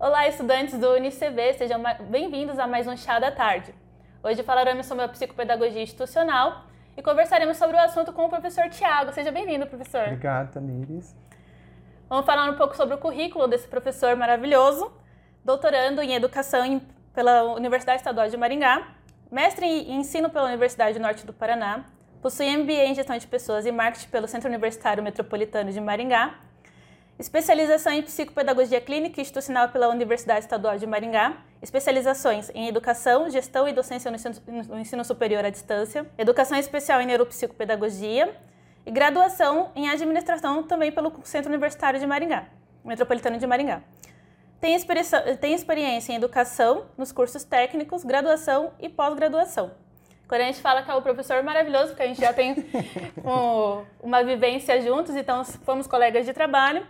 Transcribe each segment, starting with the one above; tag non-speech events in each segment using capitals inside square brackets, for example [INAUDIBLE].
Olá, estudantes do UniCB, sejam bem-vindos a mais um Chá da Tarde. Hoje falaremos sobre a psicopedagogia institucional e conversaremos sobre o assunto com o professor Tiago. Seja bem-vindo, professor. Obrigado, Tamires. Vamos falar um pouco sobre o currículo desse professor maravilhoso, doutorando em Educação pela Universidade Estadual de Maringá, mestre em Ensino pela Universidade Norte do Paraná, possui MBA em Gestão de Pessoas e Marketing pelo Centro Universitário Metropolitano de Maringá, especialização em Psicopedagogia Clínica e Institucional pela Universidade Estadual de Maringá, especializações em Educação, Gestão e Docência no Ensino, no ensino Superior à Distância, Educação Especial em Neuropsicopedagogia e graduação em Administração também pelo Centro Universitário de Maringá, Metropolitano de Maringá. Tem, tem experiência em educação, nos cursos técnicos, graduação e pós-graduação. Quando a gente fala que é o professor maravilhoso, porque a gente já tem [LAUGHS] um, uma vivência juntos, então fomos colegas de trabalho.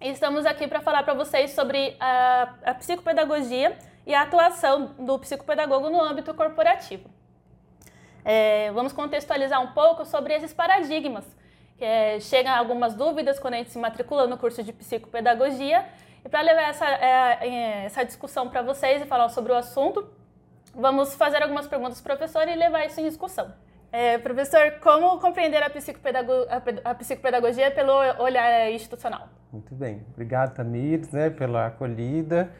Estamos aqui para falar para vocês sobre a, a, psicopedagogia e a atuação do psicopedagogo no âmbito corporativo. É, vamos contextualizar um pouco sobre esses paradigmas. É, chegam algumas dúvidas quando a gente se matricula no curso de psicopedagogia e para levar essa, é, é, essa discussão para vocês e falar sobre o assunto, vamos fazer algumas perguntas para o professor e levar isso em discussão. É, professor, como compreender a, psicopedago a, psicopedagogia pelo olhar institucional? Muito bem. Obrigado, Tamires, né, pela acolhida,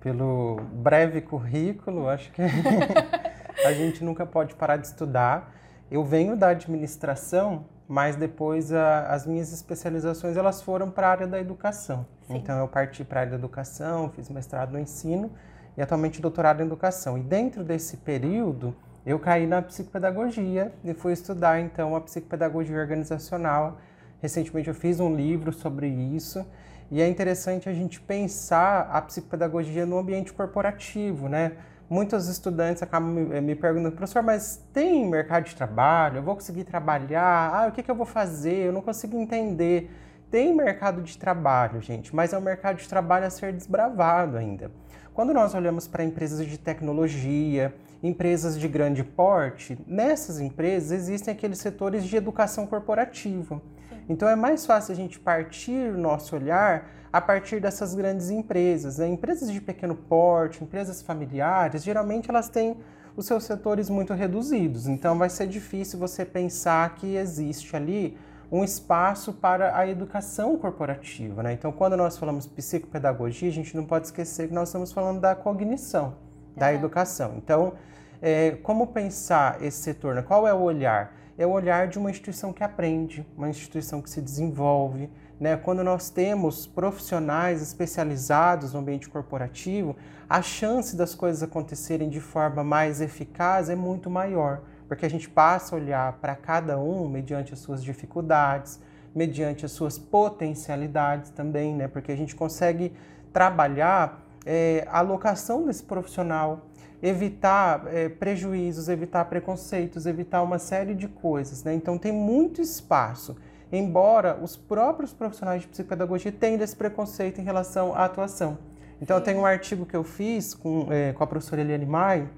pelo breve currículo. Acho que [LAUGHS] a gente nunca pode parar de estudar. Eu venho da administração, mas depois a, as minhas especializações elas foram para a área da educação. Sim. Então eu parti para a área da educação, fiz mestrado no ensino e atualmente doutorado em educação. E dentro desse período eu caí na psicopedagogia e fui estudar então a psicopedagogia organizacional. Recentemente eu fiz um livro sobre isso e é interessante a gente pensar a psicopedagogia no ambiente corporativo, né? muitos estudantes acabam me, me, perguntando, professor, mas tem mercado de trabalho? Eu vou conseguir trabalhar? Ah, o que, que eu vou fazer? Eu não consigo entender. Tem mercado de trabalho, gente, mas é um mercado de trabalho a ser desbravado ainda. Quando nós olhamos para empresas de tecnologia, empresas de grande porte, nessas empresas existem aqueles setores de educação corporativa. Então é mais fácil a gente partir o nosso olhar a partir dessas grandes empresas. Né? Empresas de pequeno porte, empresas familiares, geralmente elas têm os seus setores muito reduzidos. Então vai ser difícil você pensar que existe ali um espaço para a educação corporativa. Né? Então, quando nós falamos psicopedagogia, a gente não pode esquecer que nós estamos falando da cognição, da é. educação. Então, é, como pensar esse setor? Né? Qual é o olhar? É o olhar de uma instituição que aprende, uma instituição que se desenvolve, né, quando nós temos profissionais especializados no ambiente corporativo, a chance das coisas acontecerem de forma mais eficaz é muito maior, porque a gente passa a olhar para cada um mediante as suas dificuldades, mediante as suas potencialidades também, né, porque a gente consegue trabalhar é, a alocação desse profissional, evitar é, prejuízos, evitar preconceitos, evitar uma série de coisas. Né? Então tem muito espaço embora os próprios profissionais de psicopedagogia tenham esse preconceito em relação à atuação. Então, eu tenho um artigo que eu fiz com, é, com a professora Eliane Mai,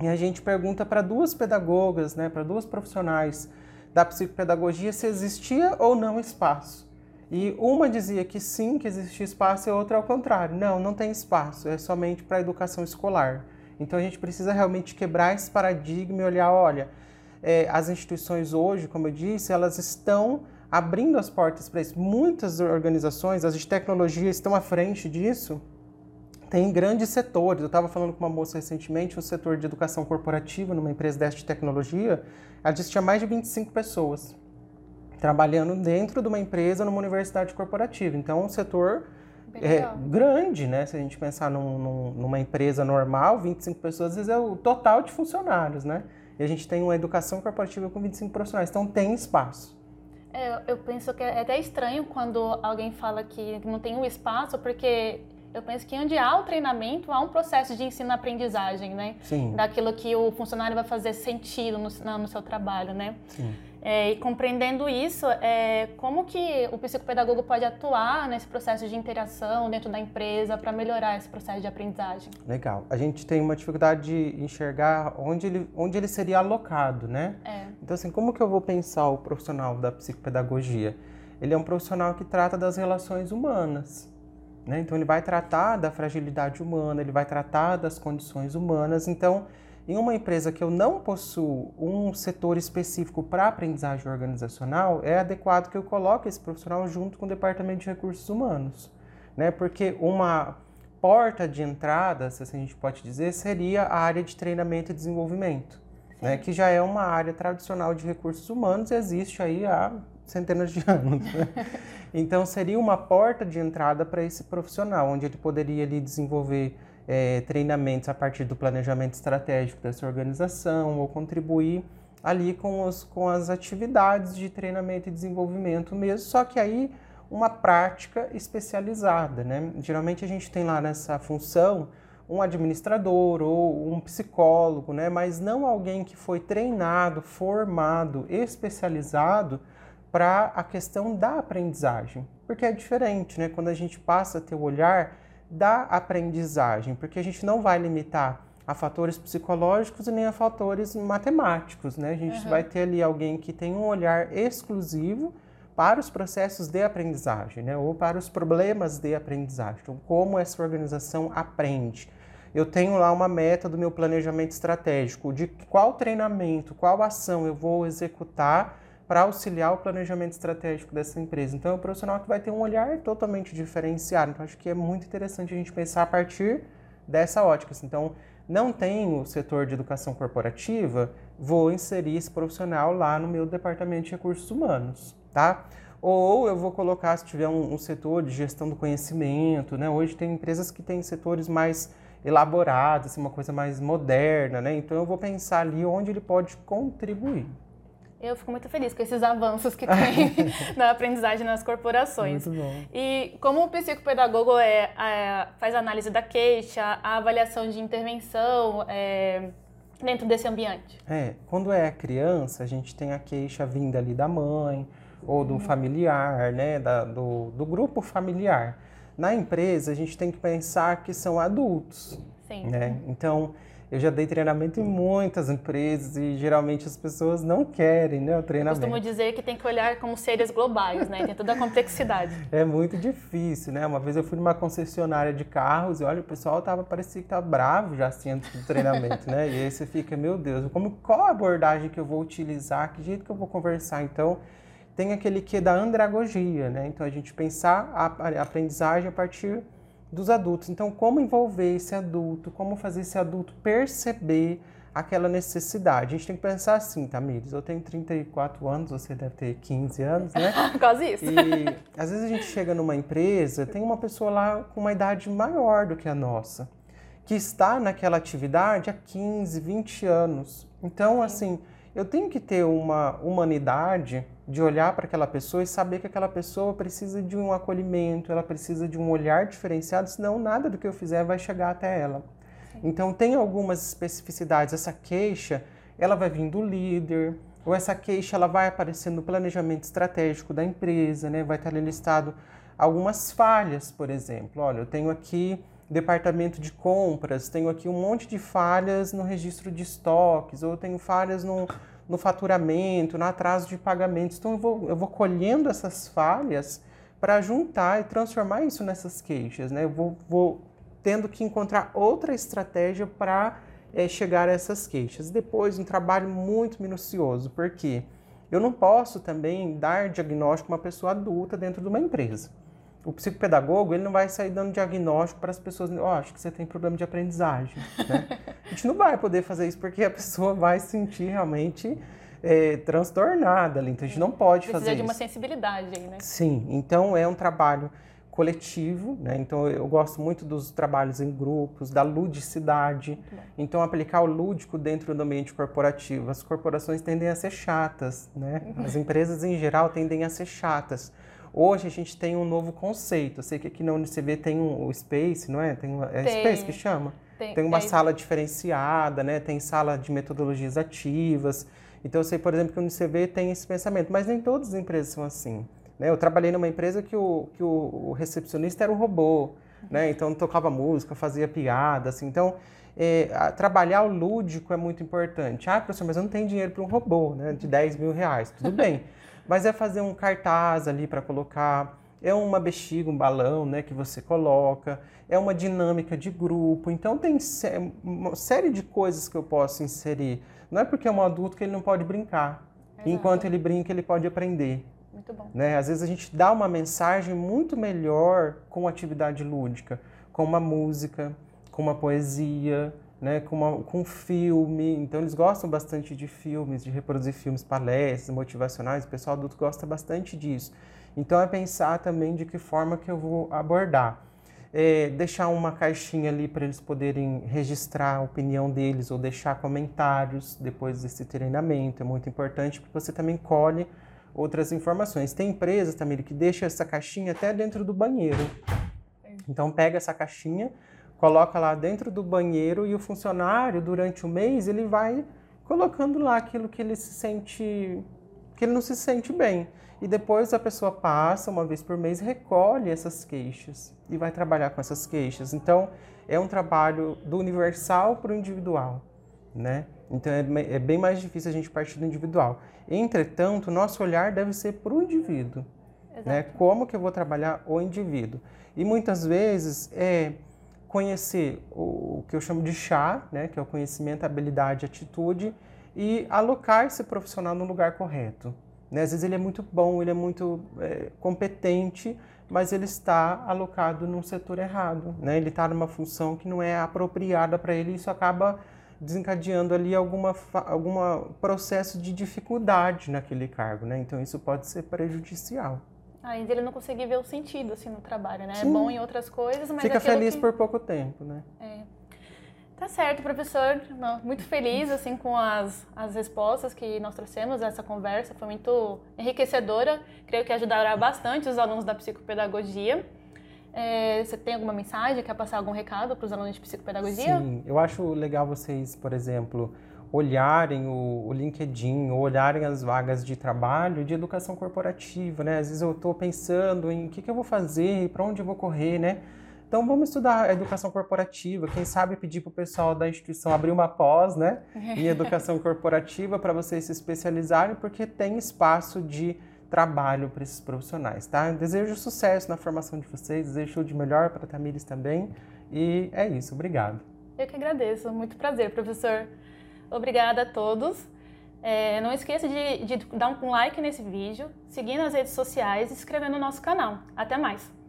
e a gente pergunta para duas pedagogas, né, para duas profissionais da psicopedagogia se existia ou não espaço. E uma dizia que sim, que existia espaço, e a outra ao contrário. Não, não tem espaço, é somente para a educação escolar. Então a gente precisa realmente quebrar esse paradigma e olhar, olha, é, as instituições hoje, como eu disse, elas estão abrindo as portas para isso. Muitas organizações, as de tecnologia, estão à frente disso. Tem grandes setores. Eu estava falando com uma moça recentemente, o setor de educação corporativa, numa empresa dessa de tecnologia, ela disse que tinha mais de 25 pessoas trabalhando dentro de uma empresa, numa universidade corporativa. Então, é um setor é, grande, né? Se a gente pensar num, num, numa empresa normal, 25 pessoas, às vezes é o total de funcionários, né? E a gente tem uma educação corporativa com 25 profissionais, então tem espaço. É, eu penso que é até estranho quando alguém fala que não tem um espaço, porque eu penso que onde há o treinamento, há um processo de ensino-aprendizagem, né? Sim. Daquilo que o funcionário vai fazer sentido no, no seu trabalho, né? Sim. É, e compreendendo isso, é, como que o psicopedagogo pode atuar nesse processo de interação dentro da empresa para melhorar esse processo de aprendizagem? Legal. A gente tem uma dificuldade de enxergar onde ele, onde ele seria alocado, né? É. Então, assim, como que eu vou pensar o profissional da psicopedagogia? Ele é um profissional que trata das relações humanas. Né? Então, ele vai tratar da fragilidade humana, ele vai tratar das condições humanas. Então, em uma empresa que eu não possuo um setor específico para aprendizagem organizacional, é adequado que eu coloque esse profissional junto com o departamento de recursos humanos. Né? Porque uma porta de entrada, se assim a gente pode dizer, seria a área de treinamento e desenvolvimento, né? que já é uma área tradicional de recursos humanos e existe aí há centenas de [LAUGHS] anos. Né? Então, seria uma porta de entrada para esse profissional, onde ele poderia ali desenvolver é, treinamentos a partir do planejamento estratégico dessa organização ou contribuir ali com, os, com as atividades de treinamento e desenvolvimento mesmo, só que aí uma prática especializada, né? Geralmente a gente tem lá nessa função um administrador ou um psicólogo, né? Mas não alguém que foi treinado, formado, especializado para a questão da aprendizagem, porque é diferente, né? Quando a gente passa a ter o olhar da aprendizagem, porque a gente não vai limitar a fatores psicológicos e nem a fatores matemáticos, né? A gente uhum. vai ter ali alguém que tem um olhar exclusivo para os processos de aprendizagem, né? Ou para os problemas de aprendizagem. Então, como essa organização aprende? Eu tenho lá uma meta do meu planejamento estratégico, de qual treinamento, qual ação eu vou executar para auxiliar o planejamento estratégico dessa empresa. Então, é um profissional que vai ter um olhar totalmente diferenciado. Então, acho que é muito interessante a gente pensar a partir dessa ótica. Então, não tenho o setor de educação corporativa, vou inserir esse profissional lá no meu departamento de recursos humanos, tá? Ou eu vou colocar, se tiver um, um setor de gestão do conhecimento, né? Hoje tem empresas que têm setores mais elaborados, assim, uma coisa mais moderna, né? Então eu vou pensar ali onde ele pode contribuir. Eu fico muito feliz com esses avanços que tem [LAUGHS] na aprendizagem nas corporações. Muito bom. E como o psicopedagogo é, é, faz análise da queixa, a avaliação de intervenção é, dentro desse ambiente? É, quando é criança, a gente tem a queixa vinda ali da mãe ou do uhum. familiar, né, da, do, do grupo familiar. Na empresa, a gente tem que pensar que são adultos. Sim. Né? Então, eu já dei treinamento em muitas empresas e geralmente as pessoas não querem né, o treinamento. Eu costumo dizer que tem que olhar como seres globais, né? Tem toda a complexidade. [LAUGHS] É muito difícil, né? Uma vez eu fui numa concessionária de carros e olha, o pessoal tava, parecia que tava bravo já assim antes do treinamento, né? E aí você fica, meu Deus, como, qual a abordagem que eu vou utilizar? Que jeito que eu vou conversar? Então, tem aquele que da andragogia, né? Então, a gente pensar a aprendizagem a partir dos adultos. Então, como envolver esse adulto, como fazer esse adulto perceber aquela necessidade. A gente tem que pensar assim, Tamires, eu tenho 34 anos, você deve ter 15 anos, né? [LAUGHS] Quase isso. E às vezes a gente chega numa empresa, tem uma pessoa lá com uma idade maior do que a nossa, que está naquela atividade há 15, 20 anos. Então, assim, eu tenho que ter uma humanidade de olhar para aquela pessoa e saber que aquela pessoa precisa de um acolhimento, ela precisa de um olhar diferenciado, senão nada do que eu fizer vai chegar até ela. Sim. Então tem algumas especificidades. Essa queixa, ela vai vir do líder, ou essa queixa ela vai aparecer no planejamento estratégico da empresa, né? Vai estar ali listado algumas falhas, por exemplo. Olha, eu tenho aqui departamento de compras, tenho aqui um monte de falhas no registro de estoques, ou tenho falhas no no faturamento, no atraso de pagamentos. Então eu vou, eu vou colhendo essas falhas para juntar e transformar isso nessas queixas. Né? Eu vou, vou tendo que encontrar outra estratégia para é, chegar a essas queixas. Depois, um trabalho muito minucioso, porque eu não posso também dar diagnóstico a uma pessoa adulta dentro de uma empresa o psicopedagogo ele não vai sair dando diagnóstico para as pessoas, ó, oh, acho que você tem problema de aprendizagem. Né? [LAUGHS] A gente não vai poder fazer isso porque a pessoa vai se sentir realmente é, transtornada ali. Então a gente não pode Precisa fazer de uma isso. sensibilidade aí, né? Sim, então é um trabalho coletivo, né? Então eu gosto muito dos trabalhos em grupos, da ludicidade. Então aplicar o lúdico dentro do ambiente corporativo. As corporações tendem a ser chatas, né? Uhum. As empresas em geral tendem a ser chatas. Hoje a gente tem um novo conceito. Eu sei que aqui na UNICB tem um, o Space, não é? Tem, é tem. Space que chama? Tem, tem uma é sala diferenciada, né? Tem sala de metodologias ativas. Então eu sei, por exemplo, que o UNICB tem esse pensamento, mas nem todas as empresas são assim. Né? Eu trabalhei numa empresa que o, que o, recepcionista era um robô, né? Então tocava música, fazia piada, assim. Então é, trabalhar o lúdico é muito importante. Ah, professor, mas eu não tenho dinheiro para um robô, né? De 10 mil reais. Tudo bem. Mas é fazer um cartaz ali para colocar é uma bexiga, um balão, né, que você coloca, é uma dinâmica de grupo. Então tem uma série de coisas que eu posso inserir. Não é porque é um adulto que ele não pode brincar. Exato. Enquanto ele brinca, ele pode aprender. Muito bom. Né? Às vezes a gente dá uma mensagem muito melhor com atividade lúdica, com uma música, com uma poesia, né, com, uma, com um filme. Então, eles gostam bastante de filmes, de reproduzir filmes, palestras motivacionais. O pessoal adulto gosta bastante disso. Então, é pensar também de que forma que eu vou abordar. É, deixar uma caixinha ali para eles poderem registrar a opinião deles ou deixar comentários depois desse treinamento. É muito importante porque você também colhe outras informações. Tem empresas, também que deixa essa caixinha até dentro do banheiro. Então, pega essa caixinha coloca lá dentro do banheiro e o funcionário, durante o mês, ele vai colocando lá aquilo que ele se sente, que ele não se sente bem. E depois a pessoa passa, uma vez por mês, recolhe essas queixas e vai trabalhar com essas queixas. Então, é um trabalho do universal para o individual, né? Então, é, é bem mais difícil a gente partir do individual. Entretanto, nosso olhar deve ser para o indivíduo, né? Como que eu vou trabalhar o indivíduo? E muitas vezes é conhecer o que eu chamo de chá, né, que é o conhecimento, habilidade, atitude, e alocar esse profissional no lugar correto. Né? Às vezes ele é muito bom, ele é muito é, competente, mas ele está alocado num setor errado. Né? Ele está numa função que não é apropriada para ele e isso acaba desencadeando ali alguma, alguma processo de dificuldade naquele cargo. Né? Então isso pode ser prejudicial. Ainda ele não conseguir ver o sentido assim no trabalho, né? É Sim. É bom em outras coisas, mas fica feliz que... por pouco tempo, né? É. Tá certo, professor. Muito feliz assim com as, as respostas que nós trouxemos essa conversa, foi muito enriquecedora. Creio que ajudará bastante os alunos da psicopedagogia. É, você tem alguma mensagem? Quer passar algum recado para os alunos de psicopedagogia? Sim, eu acho legal vocês, por exemplo, olharem o, o LinkedIn, ou olharem as vagas de trabalho de educação corporativa, né? Às vezes eu estou pensando em o que, que eu vou fazer, para onde eu vou correr, né? Então vamos estudar a educação corporativa. Quem sabe pedir para o pessoal da instituição abrir uma pós, né, [LAUGHS] em educação corporativa para vocês se especializarem, porque tem espaço de trabalho para esses profissionais, tá? desejo sucesso na formação de vocês, desejo tudo de melhor para a Tamires também. E é isso, obrigado. Eu que agradeço, muito prazer, professor. Obrigada a todos. É, não esqueça de, de dar um like nesse vídeo, seguir nas redes sociais e se inscrever no nosso canal. Até mais!